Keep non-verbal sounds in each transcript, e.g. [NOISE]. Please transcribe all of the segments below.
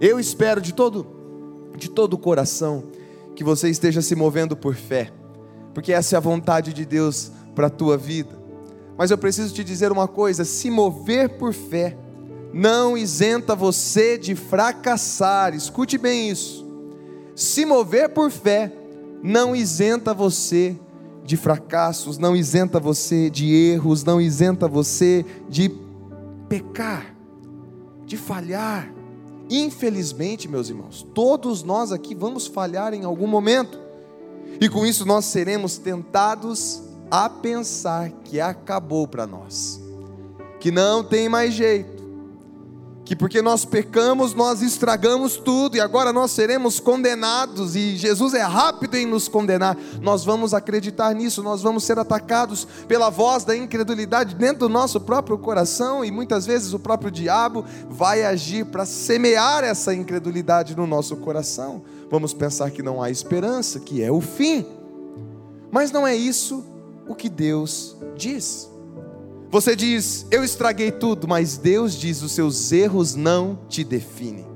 Eu espero de todo de todo o coração que você esteja se movendo por fé, porque essa é a vontade de Deus para a tua vida. Mas eu preciso te dizer uma coisa: se mover por fé não isenta você de fracassar. Escute bem isso. Se mover por fé não isenta você de fracassos, não isenta você de erros, não isenta você de pecar, de falhar. Infelizmente, meus irmãos, todos nós aqui vamos falhar em algum momento, e com isso nós seremos tentados a pensar que acabou para nós, que não tem mais jeito, que porque nós pecamos, nós estragamos tudo e agora nós seremos condenados e Jesus é rápido em nos condenar. Nós vamos acreditar nisso, nós vamos ser atacados pela voz da incredulidade dentro do nosso próprio coração e muitas vezes o próprio diabo vai agir para semear essa incredulidade no nosso coração. Vamos pensar que não há esperança, que é o fim. Mas não é isso o que Deus diz. Você diz, eu estraguei tudo, mas Deus diz, os seus erros não te definem.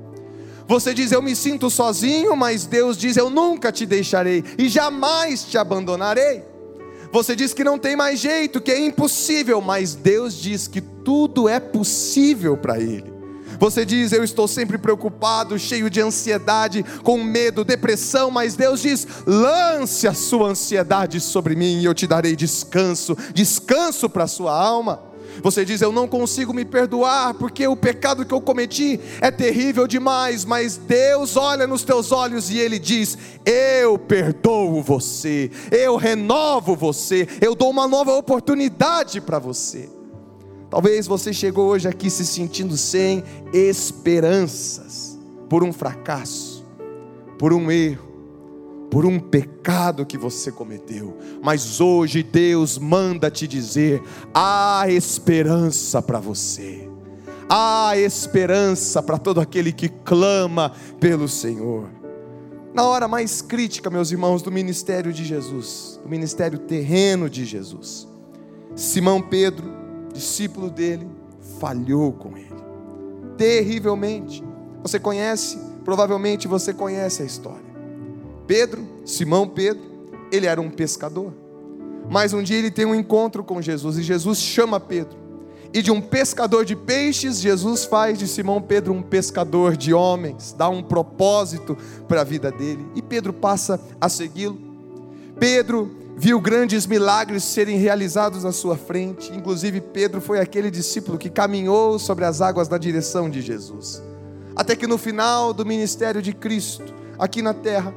Você diz, eu me sinto sozinho, mas Deus diz, eu nunca te deixarei e jamais te abandonarei. Você diz que não tem mais jeito, que é impossível, mas Deus diz que tudo é possível para Ele. Você diz, eu estou sempre preocupado, cheio de ansiedade, com medo, depressão, mas Deus diz: lance a sua ansiedade sobre mim e eu te darei descanso, descanso para a sua alma. Você diz, eu não consigo me perdoar porque o pecado que eu cometi é terrível demais, mas Deus olha nos teus olhos e Ele diz: Eu perdoo você, eu renovo você, eu dou uma nova oportunidade para você. Talvez você chegou hoje aqui se sentindo sem esperanças por um fracasso, por um erro, por um pecado que você cometeu. Mas hoje Deus manda te dizer: há esperança para você. Há esperança para todo aquele que clama pelo Senhor. Na hora mais crítica, meus irmãos, do ministério de Jesus, do ministério terreno de Jesus, Simão Pedro discípulo dele, falhou com ele, terrivelmente. Você conhece, provavelmente você conhece a história. Pedro, Simão Pedro, ele era um pescador. Mas um dia ele tem um encontro com Jesus e Jesus chama Pedro. E de um pescador de peixes, Jesus faz de Simão Pedro um pescador de homens, dá um propósito para a vida dele. E Pedro passa a segui-lo. Pedro viu grandes milagres serem realizados à sua frente. Inclusive, Pedro foi aquele discípulo que caminhou sobre as águas na direção de Jesus. Até que no final do ministério de Cristo, aqui na terra,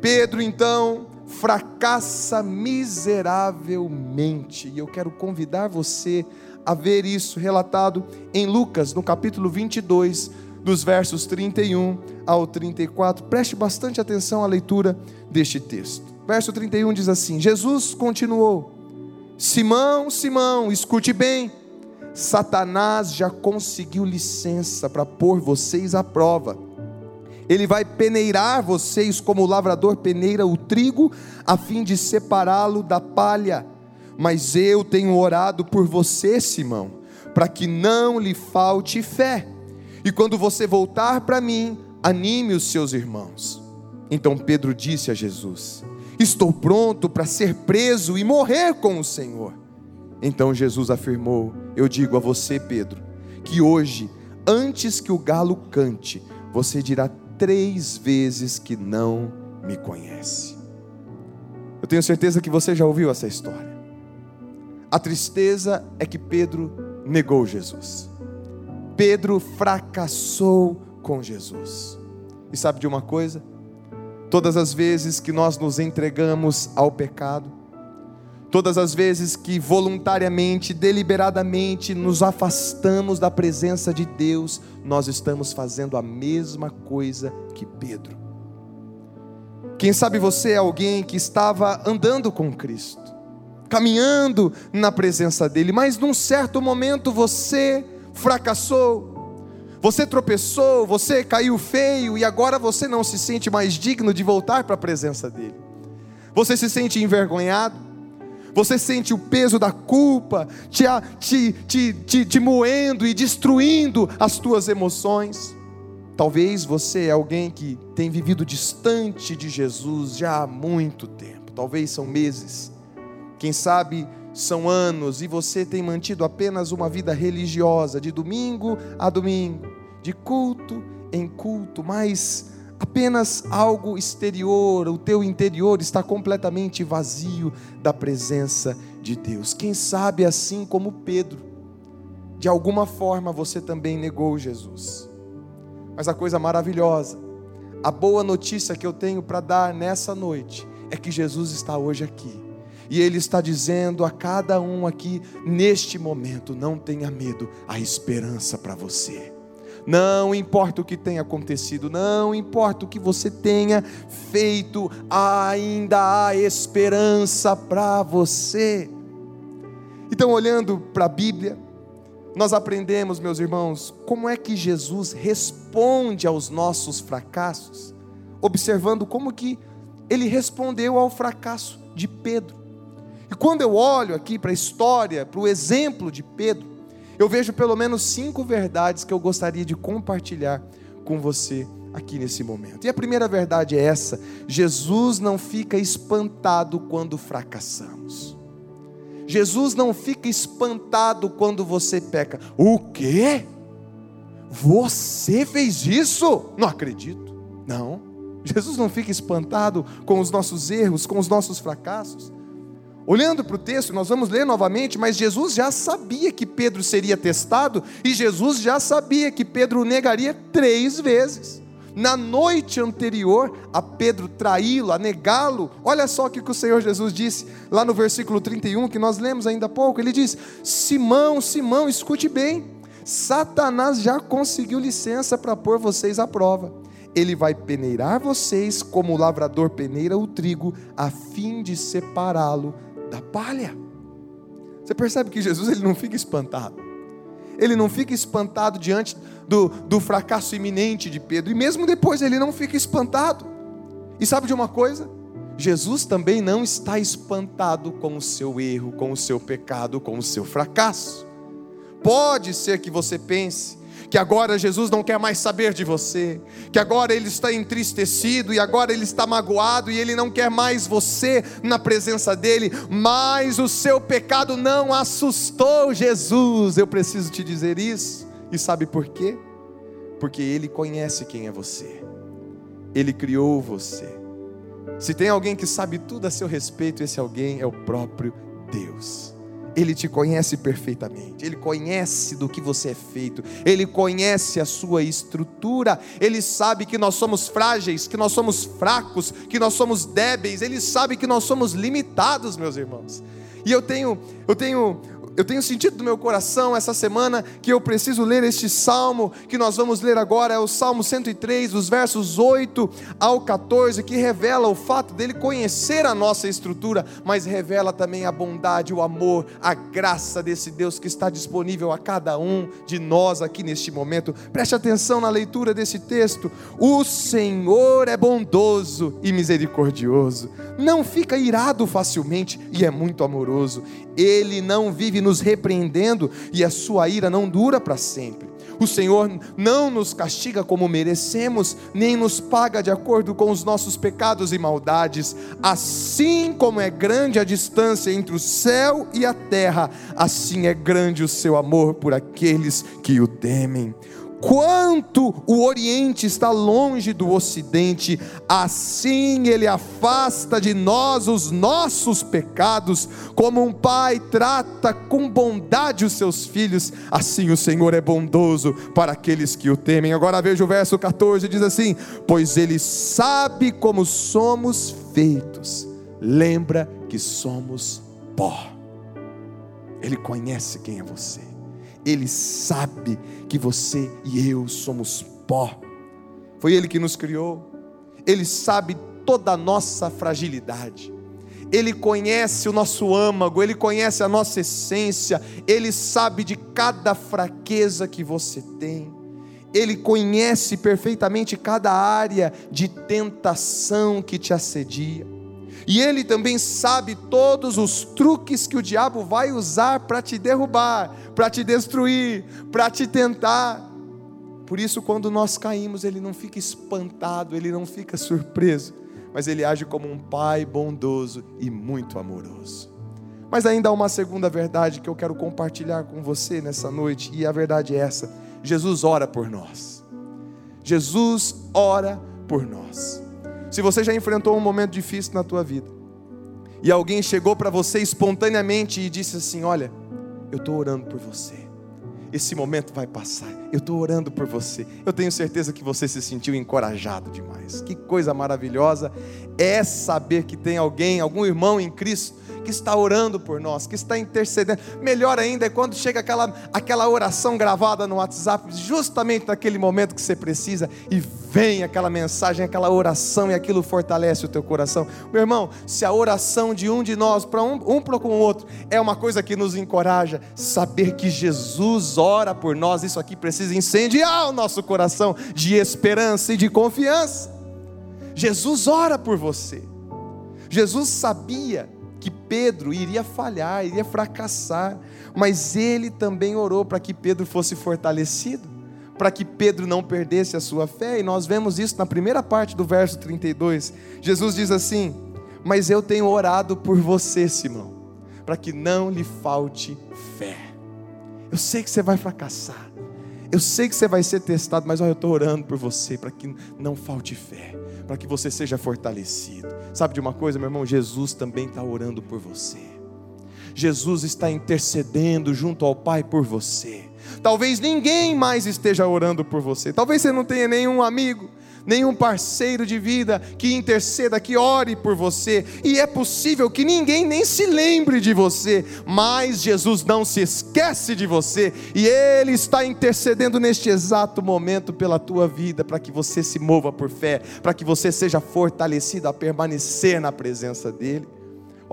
Pedro então fracassa miseravelmente. E eu quero convidar você a ver isso relatado em Lucas, no capítulo 22, dos versos 31 ao 34. Preste bastante atenção à leitura deste texto. Verso 31 diz assim: Jesus continuou: Simão, Simão, escute bem. Satanás já conseguiu licença para pôr vocês à prova. Ele vai peneirar vocês como o lavrador peneira o trigo, a fim de separá-lo da palha. Mas eu tenho orado por você, Simão, para que não lhe falte fé. E quando você voltar para mim, anime os seus irmãos. Então Pedro disse a Jesus: Estou pronto para ser preso e morrer com o Senhor. Então Jesus afirmou: Eu digo a você, Pedro, que hoje, antes que o galo cante, você dirá três vezes que não me conhece. Eu tenho certeza que você já ouviu essa história. A tristeza é que Pedro negou Jesus. Pedro fracassou com Jesus. E sabe de uma coisa? Todas as vezes que nós nos entregamos ao pecado, todas as vezes que voluntariamente, deliberadamente nos afastamos da presença de Deus, nós estamos fazendo a mesma coisa que Pedro. Quem sabe você é alguém que estava andando com Cristo, caminhando na presença dEle, mas num certo momento você fracassou, você tropeçou, você caiu feio e agora você não se sente mais digno de voltar para a presença dEle. Você se sente envergonhado, você sente o peso da culpa te, te, te, te, te moendo e destruindo as tuas emoções. Talvez você é alguém que tem vivido distante de Jesus já há muito tempo, talvez são meses, quem sabe são anos, e você tem mantido apenas uma vida religiosa, de domingo a domingo, de culto em culto, mas apenas algo exterior, o teu interior está completamente vazio da presença de Deus. Quem sabe assim como Pedro, de alguma forma você também negou Jesus. Mas a coisa maravilhosa, a boa notícia que eu tenho para dar nessa noite é que Jesus está hoje aqui. E Ele está dizendo a cada um aqui, neste momento, não tenha medo, a esperança para você. Não importa o que tenha acontecido, não importa o que você tenha feito, ainda há esperança para você. Então, olhando para a Bíblia, nós aprendemos, meus irmãos, como é que Jesus responde aos nossos fracassos, observando como que ele respondeu ao fracasso de Pedro. E quando eu olho aqui para a história, para o exemplo de Pedro, eu vejo pelo menos cinco verdades que eu gostaria de compartilhar com você aqui nesse momento. E a primeira verdade é essa: Jesus não fica espantado quando fracassamos. Jesus não fica espantado quando você peca. O quê? Você fez isso? Não acredito. Não. Jesus não fica espantado com os nossos erros, com os nossos fracassos. Olhando para o texto, nós vamos ler novamente, mas Jesus já sabia que Pedro seria testado e Jesus já sabia que Pedro negaria três vezes. Na noite anterior a Pedro traí-lo, a negá-lo, olha só o que o Senhor Jesus disse lá no versículo 31, que nós lemos ainda há pouco. Ele diz: Simão, Simão, escute bem, Satanás já conseguiu licença para pôr vocês à prova. Ele vai peneirar vocês como o lavrador peneira o trigo, a fim de separá-lo da palha. Você percebe que Jesus ele não fica espantado. Ele não fica espantado diante do, do fracasso iminente de Pedro. E mesmo depois ele não fica espantado. E sabe de uma coisa? Jesus também não está espantado com o seu erro, com o seu pecado, com o seu fracasso. Pode ser que você pense que agora Jesus não quer mais saber de você, que agora ele está entristecido e agora ele está magoado e ele não quer mais você na presença dele, mas o seu pecado não assustou Jesus. Eu preciso te dizer isso, e sabe por quê? Porque ele conhece quem é você, ele criou você. Se tem alguém que sabe tudo a seu respeito, esse alguém é o próprio Deus. Ele te conhece perfeitamente, Ele conhece do que você é feito, Ele conhece a sua estrutura, Ele sabe que nós somos frágeis, que nós somos fracos, que nós somos débeis, Ele sabe que nós somos limitados, meus irmãos. E eu tenho, eu tenho eu tenho sentido do meu coração essa semana que eu preciso ler este salmo que nós vamos ler agora, é o Salmo 103, os versos 8 ao 14, que revela o fato dele conhecer a nossa estrutura, mas revela também a bondade, o amor, a graça desse Deus que está disponível a cada um de nós aqui neste momento. Preste atenção na leitura desse texto. O Senhor é bondoso e misericordioso, não fica irado facilmente e é muito amoroso. Ele não vive nos repreendendo e a sua ira não dura para sempre. O Senhor não nos castiga como merecemos, nem nos paga de acordo com os nossos pecados e maldades. Assim como é grande a distância entre o céu e a terra, assim é grande o seu amor por aqueles que o temem quanto o Oriente está longe do Ocidente, assim Ele afasta de nós os nossos pecados, como um pai trata com bondade os seus filhos, assim o Senhor é bondoso para aqueles que o temem. Agora veja o verso 14: diz assim: Pois Ele sabe como somos feitos, lembra que somos pó, Ele conhece quem é você. Ele sabe que você e eu somos pó. Foi Ele que nos criou. Ele sabe toda a nossa fragilidade. Ele conhece o nosso âmago, Ele conhece a nossa essência, Ele sabe de cada fraqueza que você tem. Ele conhece perfeitamente cada área de tentação que te assedia. E Ele também sabe todos os truques que o diabo vai usar para te derrubar, para te destruir, para te tentar. Por isso, quando nós caímos, Ele não fica espantado, Ele não fica surpreso, mas Ele age como um Pai bondoso e muito amoroso. Mas ainda há uma segunda verdade que eu quero compartilhar com você nessa noite, e a verdade é essa: Jesus ora por nós. Jesus ora por nós. Se você já enfrentou um momento difícil na tua vida, e alguém chegou para você espontaneamente e disse assim: Olha, eu estou orando por você. Esse momento vai passar. Eu estou orando por você. Eu tenho certeza que você se sentiu encorajado demais. Que coisa maravilhosa é saber que tem alguém, algum irmão em Cristo que está orando por nós, que está intercedendo. Melhor ainda é quando chega aquela, aquela oração gravada no WhatsApp, justamente naquele momento que você precisa, e vem aquela mensagem, aquela oração, e aquilo fortalece o teu coração. Meu irmão, se a oração de um de nós, para um, um para com o outro, é uma coisa que nos encoraja, saber que Jesus ora por nós, isso aqui precisa incendiar o nosso coração de esperança e de confiança. Jesus ora por você. Jesus sabia que Pedro iria falhar, iria fracassar, mas ele também orou para que Pedro fosse fortalecido, para que Pedro não perdesse a sua fé, e nós vemos isso na primeira parte do verso 32. Jesus diz assim: Mas eu tenho orado por você, Simão, para que não lhe falte fé. Eu sei que você vai fracassar, eu sei que você vai ser testado, mas olha, eu estou orando por você, para que não falte fé para que você seja fortalecido. Sabe de uma coisa, meu irmão? Jesus também está orando por você. Jesus está intercedendo junto ao Pai por você. Talvez ninguém mais esteja orando por você. Talvez você não tenha nenhum amigo, nenhum parceiro de vida que interceda, que ore por você, e é possível que ninguém nem se lembre de você, mas Jesus não se esquece de você, e Ele está intercedendo neste exato momento pela tua vida, para que você se mova por fé, para que você seja fortalecido a permanecer na presença dEle.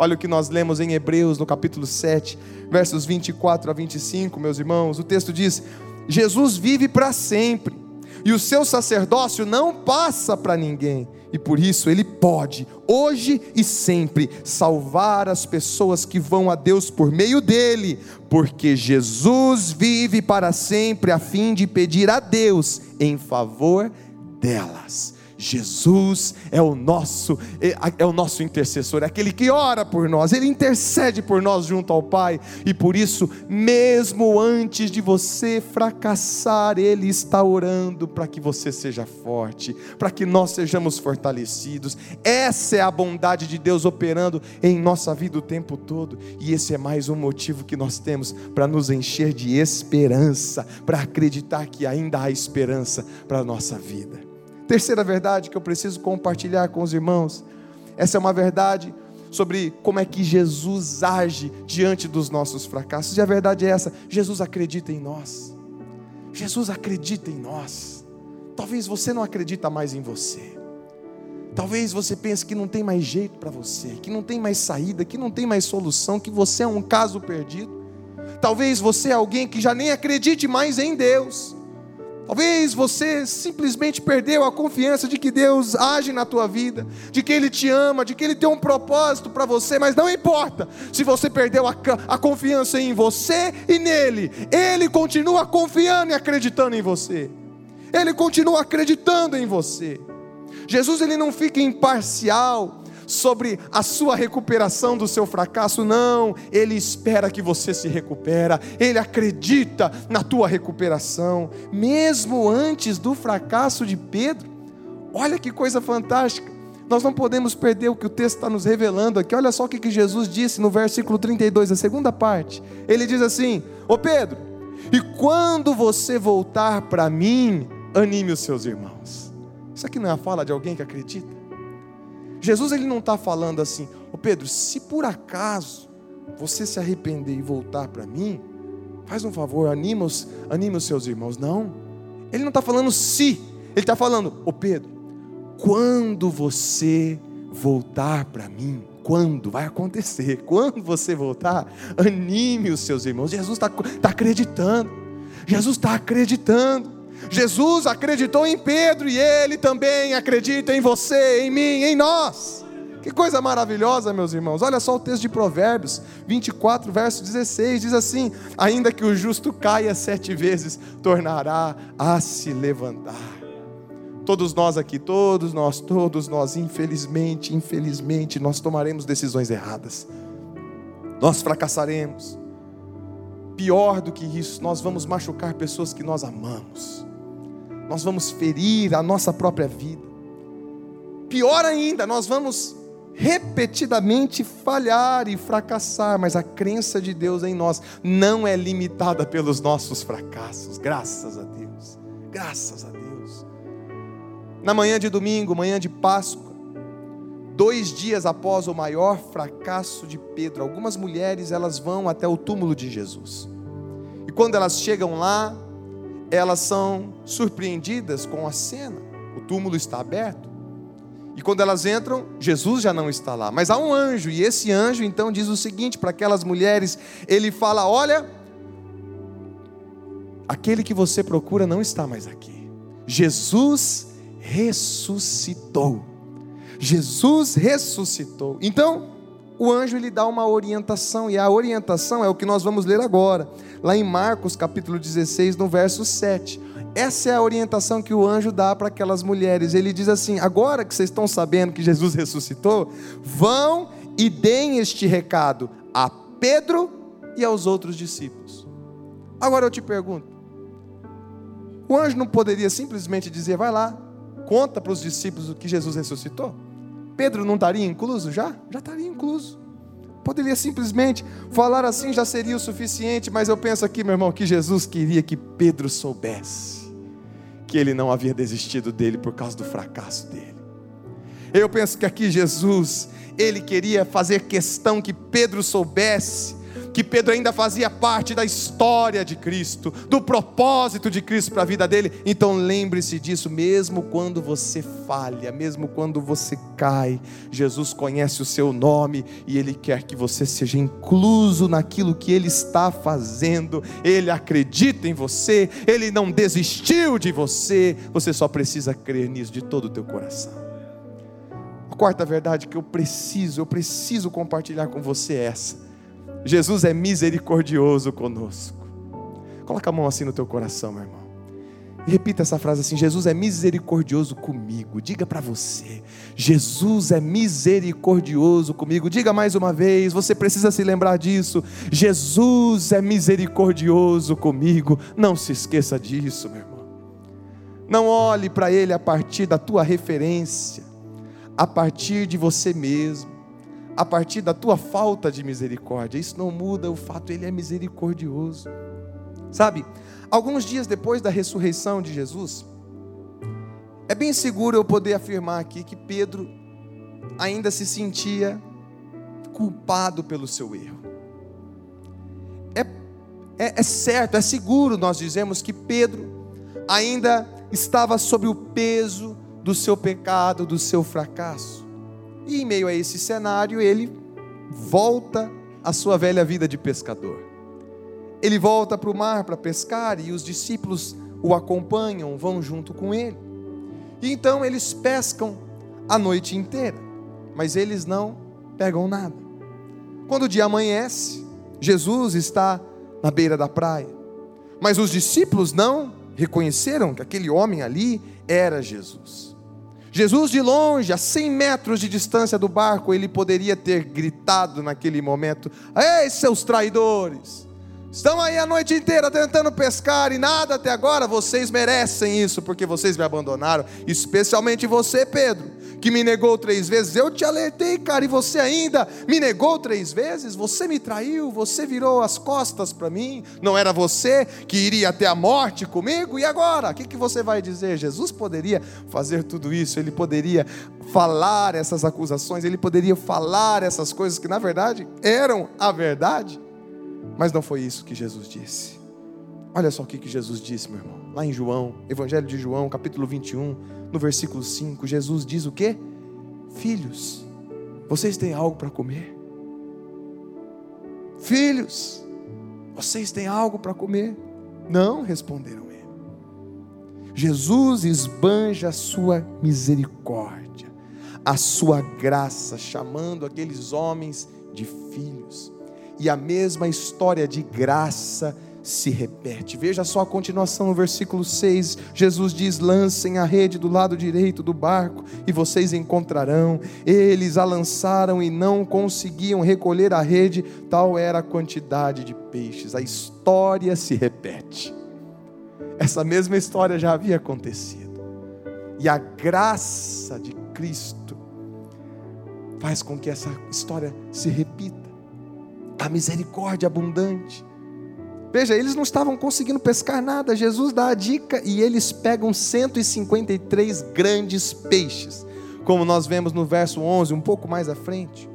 Olha o que nós lemos em Hebreus, no capítulo 7, versos 24 a 25, meus irmãos. O texto diz: Jesus vive para sempre e o seu sacerdócio não passa para ninguém, e por isso ele pode, hoje e sempre, salvar as pessoas que vão a Deus por meio dele, porque Jesus vive para sempre a fim de pedir a Deus em favor delas. Jesus é o nosso é, é, o nosso intercessor, é aquele que ora por nós, ele intercede por nós junto ao Pai, e por isso, mesmo antes de você fracassar, ele está orando para que você seja forte, para que nós sejamos fortalecidos. Essa é a bondade de Deus operando em nossa vida o tempo todo, e esse é mais um motivo que nós temos para nos encher de esperança, para acreditar que ainda há esperança para a nossa vida. Terceira verdade que eu preciso compartilhar com os irmãos. Essa é uma verdade sobre como é que Jesus age diante dos nossos fracassos. E a verdade é essa: Jesus acredita em nós. Jesus acredita em nós. Talvez você não acredita mais em você. Talvez você pense que não tem mais jeito para você, que não tem mais saída, que não tem mais solução, que você é um caso perdido. Talvez você é alguém que já nem acredite mais em Deus. Talvez você simplesmente perdeu a confiança de que Deus age na tua vida, de que Ele te ama, de que Ele tem um propósito para você, mas não importa se você perdeu a, a, confiança em você e nele, Ele continua confiando e acreditando em você, Ele continua acreditando em você. Jesus ele não fica imparcial, sobre a sua recuperação do seu fracasso, não, ele espera que você se recupera, ele acredita na tua recuperação, mesmo antes do fracasso de Pedro. Olha que coisa fantástica. Nós não podemos perder o que o texto está nos revelando aqui. Olha só o que Jesus disse no versículo 32, a segunda parte. Ele diz assim: Ô Pedro, e quando você voltar para mim, anime os seus irmãos. Isso aqui não é a fala de alguém que acredita? Jesus ele não está falando assim, ô Pedro, se por acaso você se arrepender e voltar para mim, faz um favor, anima os, anima os seus irmãos. Não, ele não está falando se, ele está falando, ô Pedro, quando você voltar para mim, quando vai acontecer, [LAUGHS] quando você voltar, anime os seus irmãos. Jesus está tá acreditando, Jesus está acreditando. Jesus acreditou em Pedro e ele também acredita em você, em mim, em nós. Que coisa maravilhosa, meus irmãos. Olha só o texto de Provérbios 24, verso 16: diz assim: Ainda que o justo caia sete vezes, tornará a se levantar. Todos nós aqui, todos nós, todos nós, infelizmente, infelizmente, nós tomaremos decisões erradas, nós fracassaremos. Pior do que isso, nós vamos machucar pessoas que nós amamos, nós vamos ferir a nossa própria vida. Pior ainda, nós vamos repetidamente falhar e fracassar, mas a crença de Deus em nós não é limitada pelos nossos fracassos, graças a Deus, graças a Deus. Na manhã de domingo, manhã de Páscoa, dois dias após o maior fracasso de Pedro, algumas mulheres elas vão até o túmulo de Jesus. E quando elas chegam lá, elas são surpreendidas com a cena. O túmulo está aberto. E quando elas entram, Jesus já não está lá, mas há um anjo, e esse anjo então diz o seguinte para aquelas mulheres: ele fala, olha, aquele que você procura não está mais aqui. Jesus ressuscitou. Jesus ressuscitou. Então, o anjo lhe dá uma orientação, e a orientação é o que nós vamos ler agora, lá em Marcos capítulo 16, no verso 7. Essa é a orientação que o anjo dá para aquelas mulheres. Ele diz assim: agora que vocês estão sabendo que Jesus ressuscitou, vão e deem este recado a Pedro e aos outros discípulos. Agora eu te pergunto: o anjo não poderia simplesmente dizer, vai lá, conta para os discípulos que Jesus ressuscitou? Pedro não estaria incluso já? Já estaria incluso. Poderia simplesmente falar assim, já seria o suficiente, mas eu penso aqui, meu irmão, que Jesus queria que Pedro soubesse que ele não havia desistido dele por causa do fracasso dele. Eu penso que aqui Jesus, ele queria fazer questão que Pedro soubesse que Pedro ainda fazia parte da história de Cristo, do propósito de Cristo para a vida dele. Então lembre-se disso, mesmo quando você falha, mesmo quando você cai, Jesus conhece o seu nome e ele quer que você seja incluso naquilo que ele está fazendo. Ele acredita em você, ele não desistiu de você. Você só precisa crer nisso de todo o teu coração. A quarta verdade que eu preciso, eu preciso compartilhar com você é essa Jesus é misericordioso conosco. Coloca a mão assim no teu coração, meu irmão. E repita essa frase assim: Jesus é misericordioso comigo. Diga para você: Jesus é misericordioso comigo. Diga mais uma vez, você precisa se lembrar disso. Jesus é misericordioso comigo. Não se esqueça disso, meu irmão. Não olhe para Ele a partir da tua referência, a partir de você mesmo a partir da tua falta de misericórdia. Isso não muda o fato, ele é misericordioso. Sabe, alguns dias depois da ressurreição de Jesus, é bem seguro eu poder afirmar aqui que Pedro ainda se sentia culpado pelo seu erro. É, é, é certo, é seguro nós dizemos que Pedro ainda estava sob o peso do seu pecado, do seu fracasso. E em meio a esse cenário, ele volta à sua velha vida de pescador. Ele volta para o mar para pescar e os discípulos o acompanham, vão junto com ele. E então eles pescam a noite inteira, mas eles não pegam nada. Quando o dia amanhece, Jesus está na beira da praia, mas os discípulos não reconheceram que aquele homem ali era Jesus. Jesus, de longe, a 100 metros de distância do barco, ele poderia ter gritado naquele momento: Ei, seus traidores! Estão aí a noite inteira tentando pescar e nada até agora, vocês merecem isso, porque vocês me abandonaram, especialmente você, Pedro que me negou três vezes. Eu te alertei, cara, e você ainda me negou três vezes? Você me traiu, você virou as costas para mim. Não era você que iria até a morte comigo? E agora? O que, que você vai dizer? Jesus poderia fazer tudo isso, ele poderia falar essas acusações, ele poderia falar essas coisas que na verdade eram a verdade, mas não foi isso que Jesus disse. Olha só o que Jesus disse, meu irmão, lá em João, Evangelho de João, capítulo 21 no versículo 5, Jesus diz o que? Filhos, vocês têm algo para comer? Filhos, vocês têm algo para comer? Não, responderam ele. Jesus esbanja a sua misericórdia, a sua graça, chamando aqueles homens de filhos. E a mesma história de graça se repete. Veja só a continuação no versículo 6. Jesus diz: Lancem a rede do lado direito do barco e vocês encontrarão. Eles a lançaram e não conseguiam recolher a rede, tal era a quantidade de peixes. A história se repete. Essa mesma história já havia acontecido. E a graça de Cristo faz com que essa história se repita. A misericórdia abundante Veja, eles não estavam conseguindo pescar nada. Jesus dá a dica e eles pegam 153 grandes peixes, como nós vemos no verso 11, um pouco mais à frente.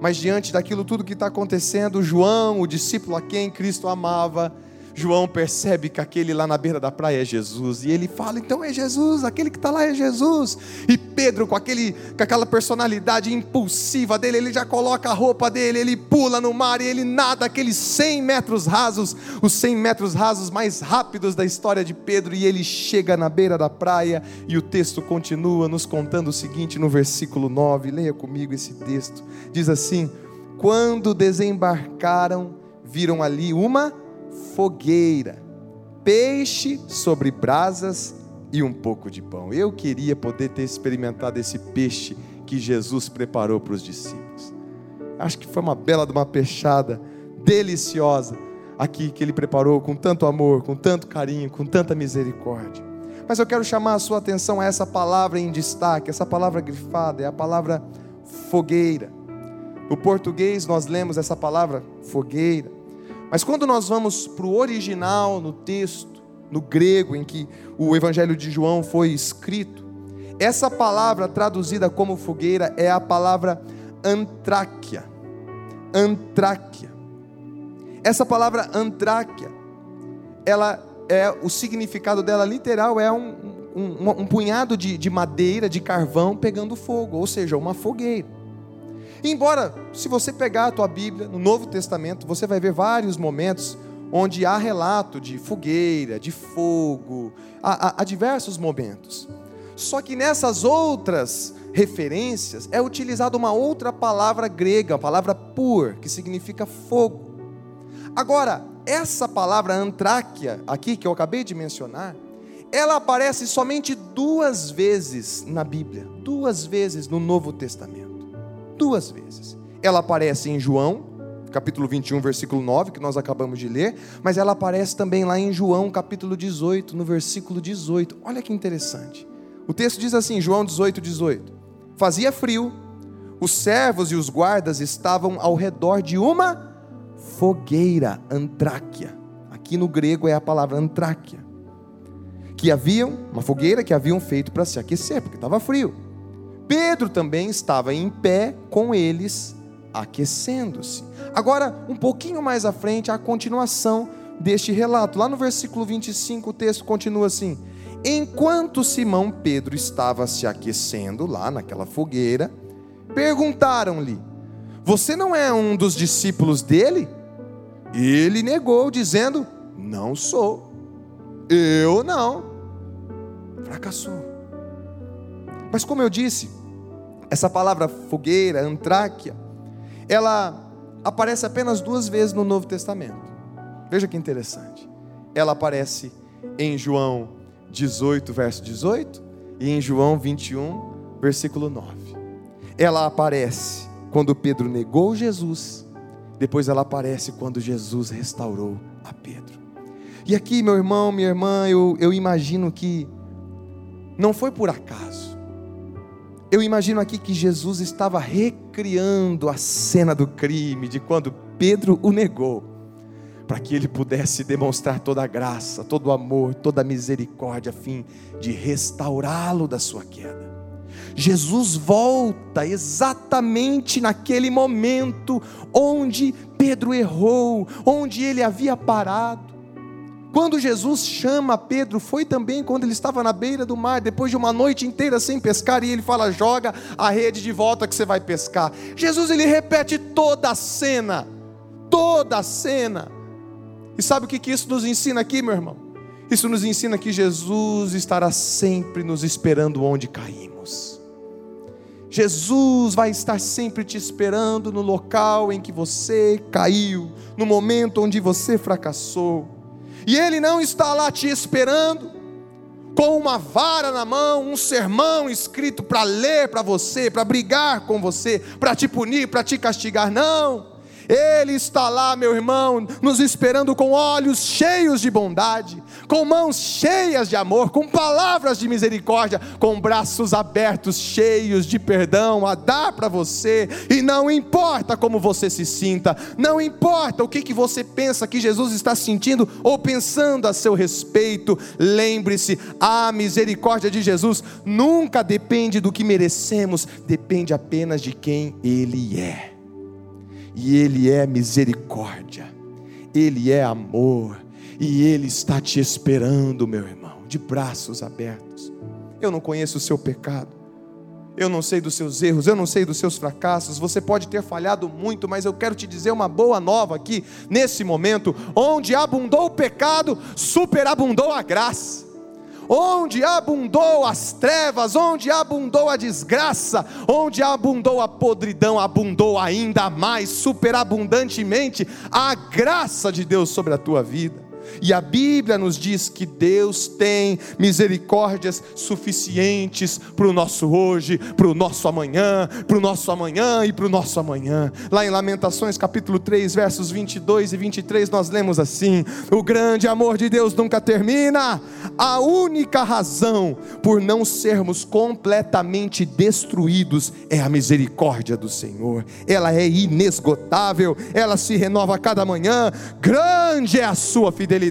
Mas diante daquilo tudo que está acontecendo, João, o discípulo a quem Cristo amava, João percebe que aquele lá na beira da praia é Jesus, e ele fala: então é Jesus, aquele que está lá é Jesus. E Pedro, com, aquele, com aquela personalidade impulsiva dele, ele já coloca a roupa dele, ele pula no mar e ele nada aqueles 100 metros rasos, os 100 metros rasos mais rápidos da história de Pedro, e ele chega na beira da praia, e o texto continua nos contando o seguinte no versículo 9, leia comigo esse texto: diz assim: Quando desembarcaram, viram ali uma fogueira, peixe sobre brasas e um pouco de pão. Eu queria poder ter experimentado esse peixe que Jesus preparou para os discípulos. Acho que foi uma bela de uma peixada deliciosa aqui que ele preparou com tanto amor, com tanto carinho, com tanta misericórdia. Mas eu quero chamar a sua atenção a essa palavra em destaque, essa palavra grifada, é a palavra fogueira. No português nós lemos essa palavra fogueira. Mas quando nós vamos para o original, no texto, no grego em que o Evangelho de João foi escrito, essa palavra traduzida como fogueira é a palavra antráquia. Antráquia. Essa palavra antráquia, ela é o significado dela literal é um, um, um punhado de, de madeira, de carvão pegando fogo, ou seja, uma fogueira. Embora, se você pegar a tua Bíblia, no Novo Testamento, você vai ver vários momentos onde há relato de fogueira, de fogo, há, há, há diversos momentos. Só que nessas outras referências é utilizada uma outra palavra grega, a palavra pur, que significa fogo. Agora, essa palavra antráquia, aqui que eu acabei de mencionar, ela aparece somente duas vezes na Bíblia, duas vezes no Novo Testamento duas vezes. Ela aparece em João, capítulo 21, versículo 9, que nós acabamos de ler, mas ela aparece também lá em João, capítulo 18, no versículo 18. Olha que interessante. O texto diz assim, João 18, 18: Fazia frio, os servos e os guardas estavam ao redor de uma fogueira, antráquia. Aqui no grego é a palavra antráquia. Que haviam, uma fogueira que haviam feito para se aquecer, porque estava frio. Pedro também estava em pé com eles, aquecendo-se. Agora, um pouquinho mais à frente, a continuação deste relato. Lá no versículo 25, o texto continua assim: Enquanto Simão Pedro estava se aquecendo lá naquela fogueira, perguntaram-lhe: Você não é um dos discípulos dele? Ele negou, dizendo: Não sou. Eu não. Fracassou. Mas como eu disse, essa palavra fogueira, antráquia, ela aparece apenas duas vezes no Novo Testamento. Veja que interessante. Ela aparece em João 18, verso 18, e em João 21, versículo 9. Ela aparece quando Pedro negou Jesus, depois ela aparece quando Jesus restaurou a Pedro. E aqui, meu irmão, minha irmã, eu, eu imagino que não foi por acaso. Eu imagino aqui que Jesus estava recriando a cena do crime, de quando Pedro o negou, para que ele pudesse demonstrar toda a graça, todo o amor, toda a misericórdia, a fim de restaurá-lo da sua queda. Jesus volta exatamente naquele momento onde Pedro errou, onde ele havia parado. Quando Jesus chama Pedro, foi também quando ele estava na beira do mar, depois de uma noite inteira sem pescar, e ele fala: joga a rede de volta que você vai pescar. Jesus ele repete toda a cena, toda a cena. E sabe o que, que isso nos ensina aqui, meu irmão? Isso nos ensina que Jesus estará sempre nos esperando onde caímos. Jesus vai estar sempre te esperando no local em que você caiu, no momento onde você fracassou. E Ele não está lá te esperando com uma vara na mão, um sermão escrito para ler para você, para brigar com você, para te punir, para te castigar. Não. Ele está lá, meu irmão, nos esperando com olhos cheios de bondade, com mãos cheias de amor, com palavras de misericórdia, com braços abertos, cheios de perdão a dar para você. E não importa como você se sinta, não importa o que, que você pensa que Jesus está sentindo ou pensando a seu respeito, lembre-se: a misericórdia de Jesus nunca depende do que merecemos, depende apenas de quem Ele é e Ele é misericórdia, Ele é amor, e Ele está te esperando, meu irmão, de braços abertos. Eu não conheço o seu pecado, eu não sei dos seus erros, eu não sei dos seus fracassos. Você pode ter falhado muito, mas eu quero te dizer uma boa nova aqui, nesse momento, onde abundou o pecado, superabundou a graça onde abundou as trevas, onde abundou a desgraça, onde abundou a podridão, abundou ainda mais, superabundantemente, a graça de Deus sobre a tua vida. E a Bíblia nos diz que Deus tem misericórdias suficientes para o nosso hoje, para o nosso amanhã, para o nosso amanhã e para o nosso amanhã. Lá em Lamentações, capítulo 3, versos 22 e 23, nós lemos assim: O grande amor de Deus nunca termina. A única razão por não sermos completamente destruídos é a misericórdia do Senhor. Ela é inesgotável, ela se renova a cada manhã. Grande é a sua fidelidade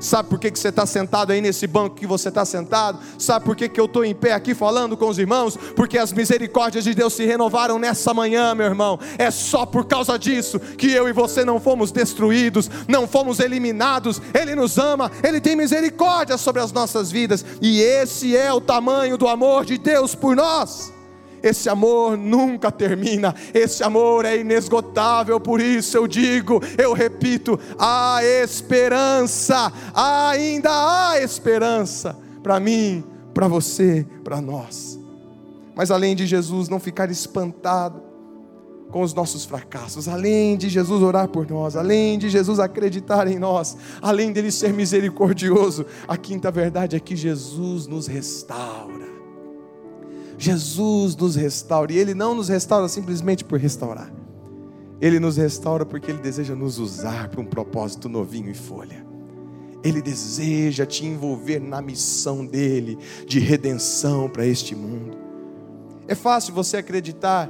Sabe por que, que você está sentado aí nesse banco que você está sentado? Sabe por que, que eu estou em pé aqui falando com os irmãos? Porque as misericórdias de Deus se renovaram nessa manhã, meu irmão. É só por causa disso que eu e você não fomos destruídos, não fomos eliminados. Ele nos ama, Ele tem misericórdia sobre as nossas vidas, e esse é o tamanho do amor de Deus por nós. Esse amor nunca termina, esse amor é inesgotável, por isso eu digo, eu repito: há esperança, ainda há esperança para mim, para você, para nós. Mas além de Jesus não ficar espantado com os nossos fracassos, além de Jesus orar por nós, além de Jesus acreditar em nós, além dele ser misericordioso, a quinta verdade é que Jesus nos restaura. Jesus nos restaura, e Ele não nos restaura simplesmente por restaurar, Ele nos restaura porque Ele deseja nos usar para um propósito novinho e folha. Ele deseja te envolver na missão dele de redenção para este mundo. É fácil você acreditar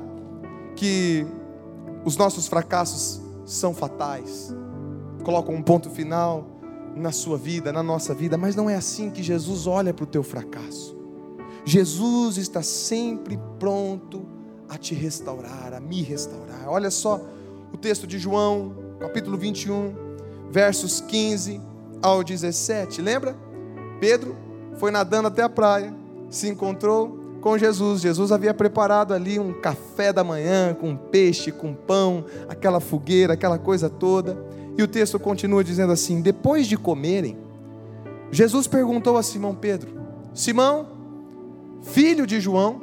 que os nossos fracassos são fatais, colocam um ponto final na sua vida, na nossa vida, mas não é assim que Jesus olha para o teu fracasso. Jesus está sempre pronto a te restaurar, a me restaurar. Olha só o texto de João, capítulo 21, versos 15 ao 17. Lembra? Pedro foi nadando até a praia, se encontrou com Jesus. Jesus havia preparado ali um café da manhã com peixe, com pão, aquela fogueira, aquela coisa toda. E o texto continua dizendo assim: Depois de comerem, Jesus perguntou a Simão Pedro: Simão, filho de João,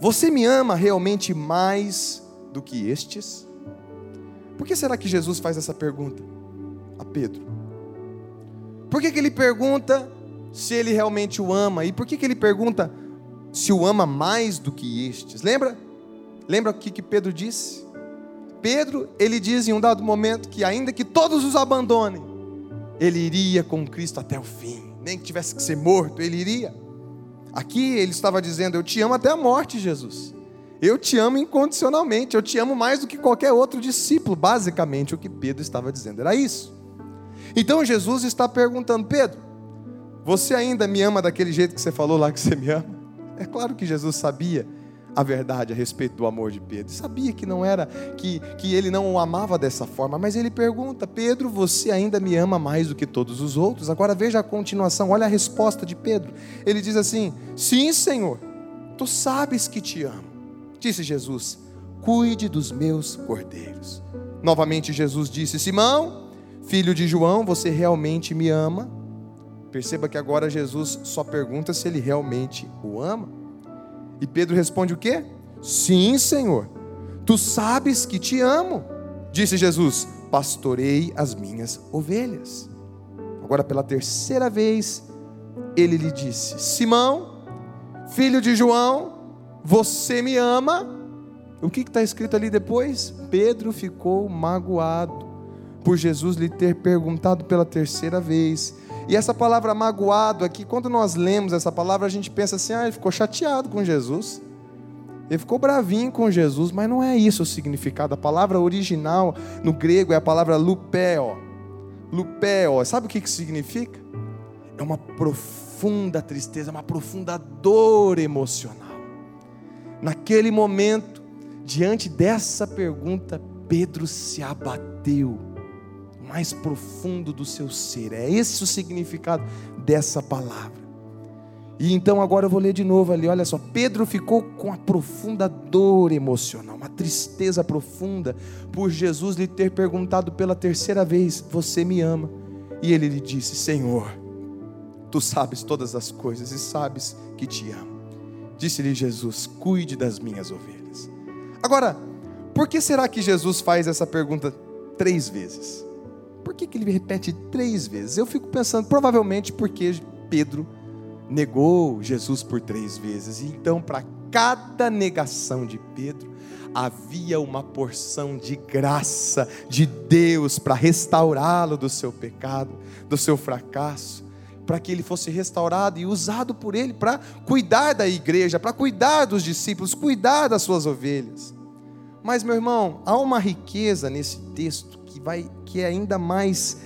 você me ama realmente mais do que estes? Por que será que Jesus faz essa pergunta a Pedro? Por que, que ele pergunta se ele realmente o ama? E por que, que ele pergunta se o ama mais do que estes? Lembra? Lembra o que, que Pedro disse? Pedro, ele diz em um dado momento que ainda que todos os abandonem, ele iria com Cristo até o fim. Nem que tivesse que ser morto, ele iria. Aqui ele estava dizendo: Eu te amo até a morte, Jesus. Eu te amo incondicionalmente. Eu te amo mais do que qualquer outro discípulo. Basicamente, o que Pedro estava dizendo era isso. Então Jesus está perguntando: Pedro, você ainda me ama daquele jeito que você falou lá que você me ama? É claro que Jesus sabia a verdade a respeito do amor de Pedro. Sabia que não era que, que ele não o amava dessa forma, mas ele pergunta: Pedro, você ainda me ama mais do que todos os outros? Agora veja a continuação, olha a resposta de Pedro. Ele diz assim: Sim, Senhor, tu sabes que te amo. Disse Jesus: Cuide dos meus cordeiros. Novamente Jesus disse: Simão, filho de João, você realmente me ama? Perceba que agora Jesus só pergunta se ele realmente o ama. E Pedro responde o quê? Sim, Senhor, tu sabes que te amo. Disse Jesus: Pastorei as minhas ovelhas. Agora, pela terceira vez, ele lhe disse: Simão, filho de João, você me ama? O que está escrito ali depois? Pedro ficou magoado por Jesus lhe ter perguntado pela terceira vez. E essa palavra magoado aqui, quando nós lemos essa palavra, a gente pensa assim: ah, ele ficou chateado com Jesus. Ele ficou bravinho com Jesus, mas não é isso o significado. A palavra original no grego é a palavra lupeo. Lupeo, sabe o que, que significa? É uma profunda tristeza, uma profunda dor emocional. Naquele momento, diante dessa pergunta, Pedro se abateu mais profundo do seu ser. É esse o significado dessa palavra. E então agora eu vou ler de novo ali, olha só. Pedro ficou com a profunda dor emocional, uma tristeza profunda por Jesus lhe ter perguntado pela terceira vez: Você me ama? E ele lhe disse: Senhor, tu sabes todas as coisas e sabes que te amo. Disse-lhe Jesus: Cuide das minhas ovelhas. Agora, por que será que Jesus faz essa pergunta três vezes? Por que, que ele repete três vezes? Eu fico pensando, provavelmente porque Pedro negou Jesus por três vezes. Então, para cada negação de Pedro, havia uma porção de graça de Deus para restaurá-lo do seu pecado, do seu fracasso, para que ele fosse restaurado e usado por ele para cuidar da igreja, para cuidar dos discípulos, cuidar das suas ovelhas. Mas, meu irmão, há uma riqueza nesse texto que vai que é ainda mais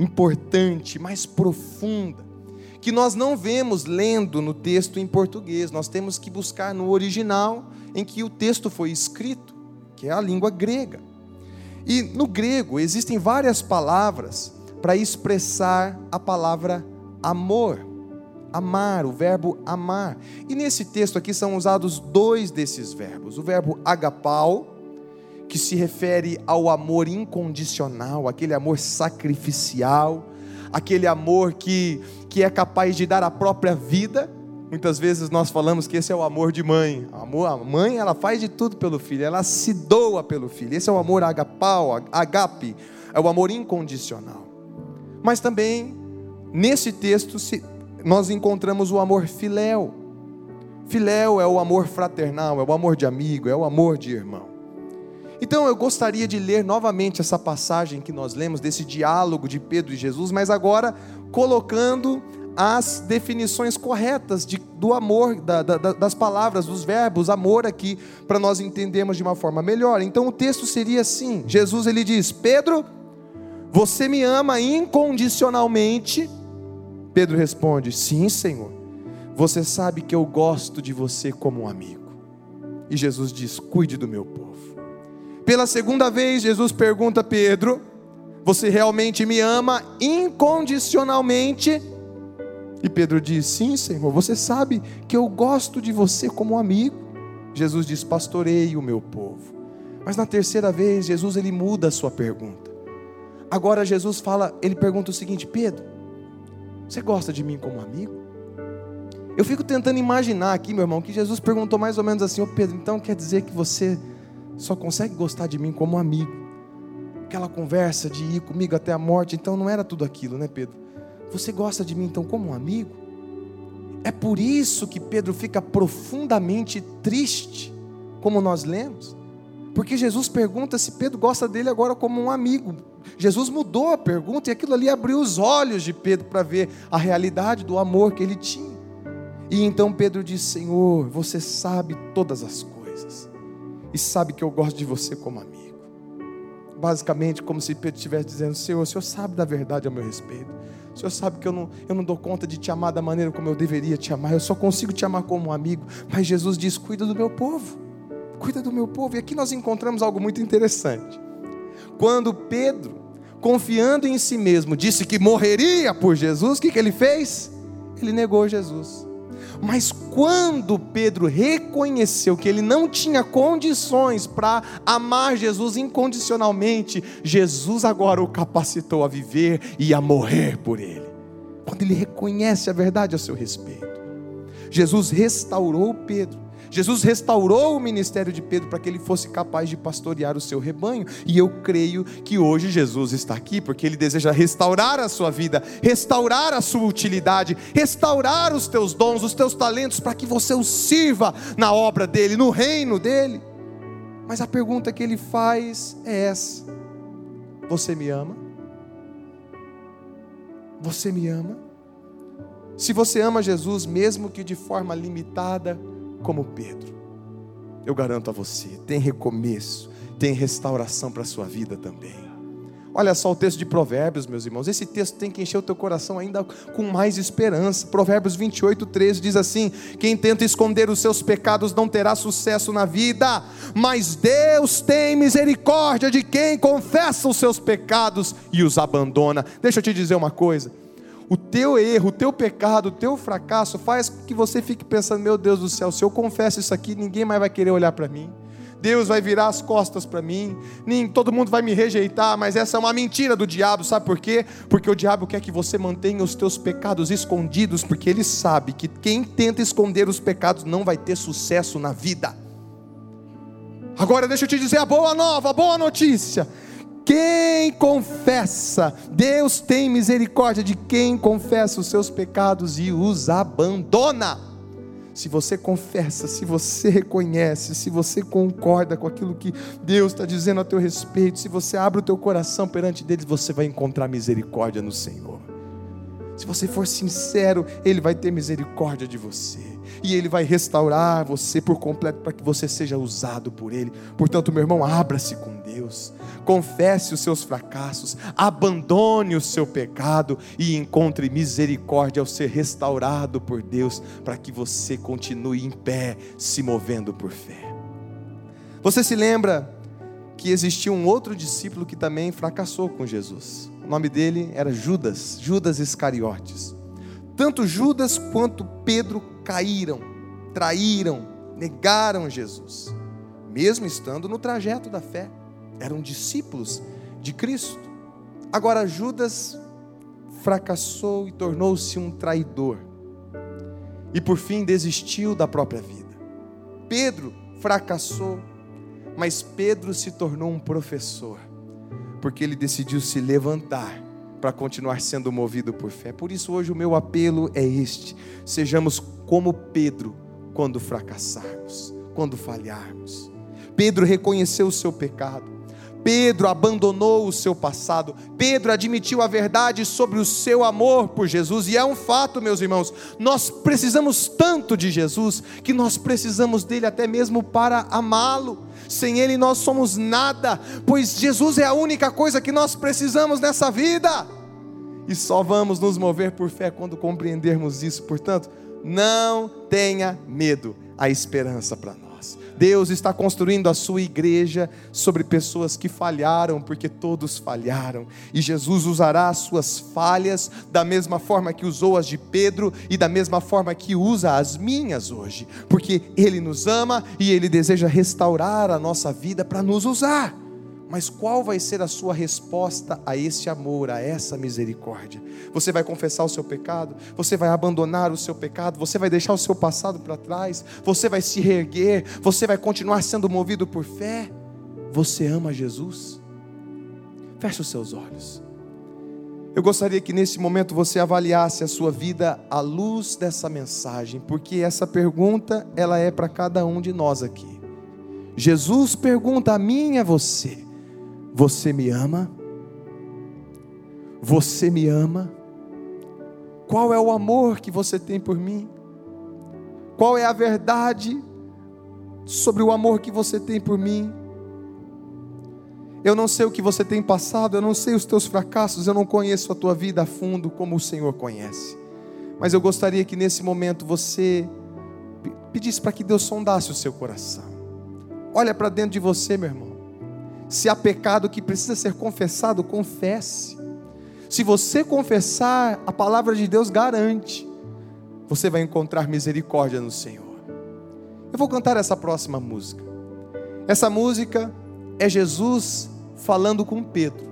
importante, mais profunda que nós não vemos lendo no texto em português, nós temos que buscar no original em que o texto foi escrito, que é a língua grega. E no grego existem várias palavras para expressar a palavra amor, amar, o verbo amar. E nesse texto aqui são usados dois desses verbos: o verbo agapau, que se refere ao amor incondicional, aquele amor sacrificial, aquele amor que que é capaz de dar a própria vida. Muitas vezes nós falamos que esse é o amor de mãe. Amor, a mãe ela faz de tudo pelo filho, ela se doa pelo filho. Esse é o amor agapau, agape, é o amor incondicional. Mas também nesse texto nós encontramos o amor filéu. Filéu é o amor fraternal, é o amor de amigo, é o amor de irmão. Então eu gostaria de ler novamente essa passagem que nós lemos, desse diálogo de Pedro e Jesus, mas agora colocando as definições corretas de, do amor, da, da, das palavras, dos verbos, amor aqui, para nós entendermos de uma forma melhor. Então o texto seria assim: Jesus ele diz, Pedro, você me ama incondicionalmente? Pedro responde, sim, Senhor. Você sabe que eu gosto de você como um amigo. E Jesus diz: cuide do meu povo. Pela segunda vez, Jesus pergunta a Pedro: Você realmente me ama incondicionalmente? E Pedro diz: Sim, Senhor, você sabe que eu gosto de você como amigo. Jesus diz: Pastorei o meu povo. Mas na terceira vez, Jesus ele muda a sua pergunta. Agora Jesus fala, ele pergunta o seguinte: Pedro, você gosta de mim como amigo? Eu fico tentando imaginar aqui, meu irmão, que Jesus perguntou mais ou menos assim: Ô Pedro, então quer dizer que você só consegue gostar de mim como amigo. Aquela conversa de ir comigo até a morte, então não era tudo aquilo, né, Pedro? Você gosta de mim então como um amigo? É por isso que Pedro fica profundamente triste, como nós lemos. Porque Jesus pergunta se Pedro gosta dele agora como um amigo. Jesus mudou a pergunta e aquilo ali abriu os olhos de Pedro para ver a realidade do amor que ele tinha. E então Pedro diz: Senhor, você sabe todas as coisas e sabe que eu gosto de você como amigo. Basicamente, como se Pedro estivesse dizendo: Senhor, o Senhor sabe da verdade a meu respeito. O Senhor sabe que eu não, eu não dou conta de te amar da maneira como eu deveria te amar. Eu só consigo te amar como um amigo. Mas Jesus diz: cuida do meu povo. Cuida do meu povo. E aqui nós encontramos algo muito interessante. Quando Pedro, confiando em si mesmo, disse que morreria por Jesus, o que, que ele fez? Ele negou Jesus. Mas quando Pedro reconheceu que ele não tinha condições para amar Jesus incondicionalmente, Jesus agora o capacitou a viver e a morrer por ele. Quando ele reconhece a verdade a seu respeito, Jesus restaurou Pedro, Jesus restaurou o ministério de Pedro para que ele fosse capaz de pastorear o seu rebanho. E eu creio que hoje Jesus está aqui porque ele deseja restaurar a sua vida, restaurar a sua utilidade, restaurar os teus dons, os teus talentos, para que você os sirva na obra dele, no reino dele. Mas a pergunta que ele faz é essa: Você me ama? Você me ama? Se você ama Jesus, mesmo que de forma limitada, como Pedro, eu garanto a você, tem recomeço, tem restauração para a sua vida também. Olha só o texto de Provérbios, meus irmãos. Esse texto tem que encher o teu coração ainda com mais esperança. Provérbios 28, 13 diz assim: Quem tenta esconder os seus pecados não terá sucesso na vida, mas Deus tem misericórdia de quem confessa os seus pecados e os abandona. Deixa eu te dizer uma coisa o teu erro, o teu pecado, o teu fracasso faz com que você fique pensando: meu Deus do céu, se eu confesso isso aqui, ninguém mais vai querer olhar para mim. Deus vai virar as costas para mim, nem todo mundo vai me rejeitar, mas essa é uma mentira do diabo, sabe por quê? Porque o diabo quer que você mantenha os teus pecados escondidos, porque ele sabe que quem tenta esconder os pecados não vai ter sucesso na vida. Agora deixa eu te dizer a boa nova, a boa notícia. Quem confessa, Deus tem misericórdia de quem confessa os seus pecados e os abandona. Se você confessa, se você reconhece, se você concorda com aquilo que Deus está dizendo a teu respeito, se você abre o teu coração perante deles, você vai encontrar misericórdia no Senhor. Se você for sincero, Ele vai ter misericórdia de você e Ele vai restaurar você por completo para que você seja usado por Ele. Portanto, meu irmão, abra-se com Deus, confesse os seus fracassos, abandone o seu pecado e encontre misericórdia ao ser restaurado por Deus, para que você continue em pé, se movendo por fé. Você se lembra que existia um outro discípulo que também fracassou com Jesus? O nome dele era Judas, Judas Iscariotes. Tanto Judas quanto Pedro caíram, traíram, negaram Jesus, mesmo estando no trajeto da fé. Eram discípulos de Cristo. Agora Judas fracassou e tornou-se um traidor. E por fim desistiu da própria vida. Pedro fracassou, mas Pedro se tornou um professor porque ele decidiu se levantar para continuar sendo movido por fé. Por isso, hoje, o meu apelo é este: sejamos como Pedro quando fracassarmos, quando falharmos. Pedro reconheceu o seu pecado, Pedro abandonou o seu passado, Pedro admitiu a verdade sobre o seu amor por Jesus, e é um fato, meus irmãos, nós precisamos tanto de Jesus, que nós precisamos dele até mesmo para amá-lo. Sem Ele nós somos nada, pois Jesus é a única coisa que nós precisamos nessa vida. E só vamos nos mover por fé quando compreendermos isso. Portanto, não tenha medo, a esperança para nós. Deus está construindo a sua igreja sobre pessoas que falharam, porque todos falharam. E Jesus usará as suas falhas da mesma forma que usou as de Pedro e da mesma forma que usa as minhas hoje, porque Ele nos ama e Ele deseja restaurar a nossa vida para nos usar. Mas qual vai ser a sua resposta a esse amor, a essa misericórdia? Você vai confessar o seu pecado? Você vai abandonar o seu pecado? Você vai deixar o seu passado para trás? Você vai se reerguer? Você vai continuar sendo movido por fé? Você ama Jesus? Feche os seus olhos. Eu gostaria que nesse momento você avaliasse a sua vida à luz dessa mensagem, porque essa pergunta ela é para cada um de nós aqui. Jesus pergunta a mim e a você: você me ama? Você me ama? Qual é o amor que você tem por mim? Qual é a verdade sobre o amor que você tem por mim? Eu não sei o que você tem passado, eu não sei os teus fracassos, eu não conheço a tua vida a fundo como o Senhor conhece. Mas eu gostaria que nesse momento você pedisse para que Deus sondasse o seu coração. Olha para dentro de você, meu irmão. Se há pecado que precisa ser confessado, confesse. Se você confessar, a palavra de Deus garante, você vai encontrar misericórdia no Senhor. Eu vou cantar essa próxima música. Essa música é Jesus falando com Pedro.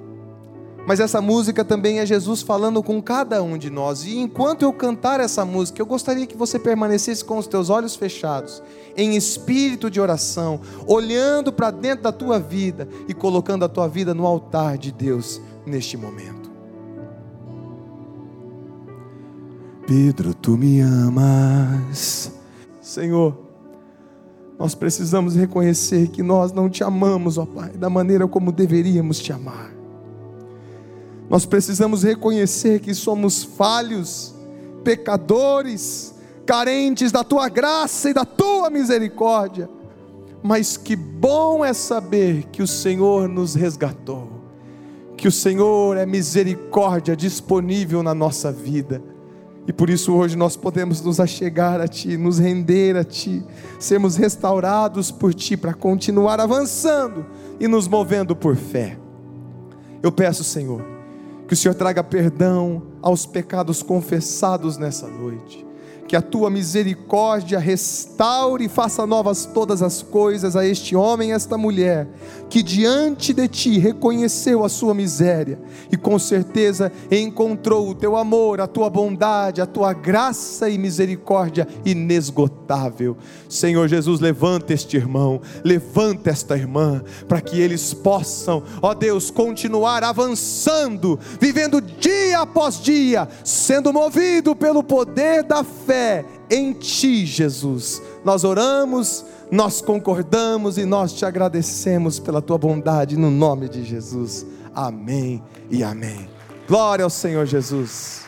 Mas essa música também é Jesus falando com cada um de nós. E enquanto eu cantar essa música, eu gostaria que você permanecesse com os teus olhos fechados, em espírito de oração, olhando para dentro da tua vida e colocando a tua vida no altar de Deus neste momento. Pedro, tu me amas. Senhor, nós precisamos reconhecer que nós não te amamos, ó Pai, da maneira como deveríamos te amar. Nós precisamos reconhecer que somos falhos, pecadores, carentes da tua graça e da tua misericórdia. Mas que bom é saber que o Senhor nos resgatou, que o Senhor é misericórdia disponível na nossa vida. E por isso hoje nós podemos nos achegar a Ti, nos render a Ti, sermos restaurados por Ti para continuar avançando e nos movendo por fé. Eu peço, Senhor, que o Senhor traga perdão aos pecados confessados nessa noite que a tua misericórdia restaure e faça novas todas as coisas a este homem e esta mulher, que diante de ti reconheceu a sua miséria e com certeza encontrou o teu amor, a tua bondade, a tua graça e misericórdia inesgotável. Senhor Jesus, levanta este irmão, levanta esta irmã, para que eles possam, ó Deus, continuar avançando, vivendo dia após dia, sendo movido pelo poder da fé fé em Ti, Jesus. Nós oramos, nós concordamos e nós te agradecemos pela Tua bondade, no nome de Jesus. Amém e amém. Glória ao Senhor Jesus.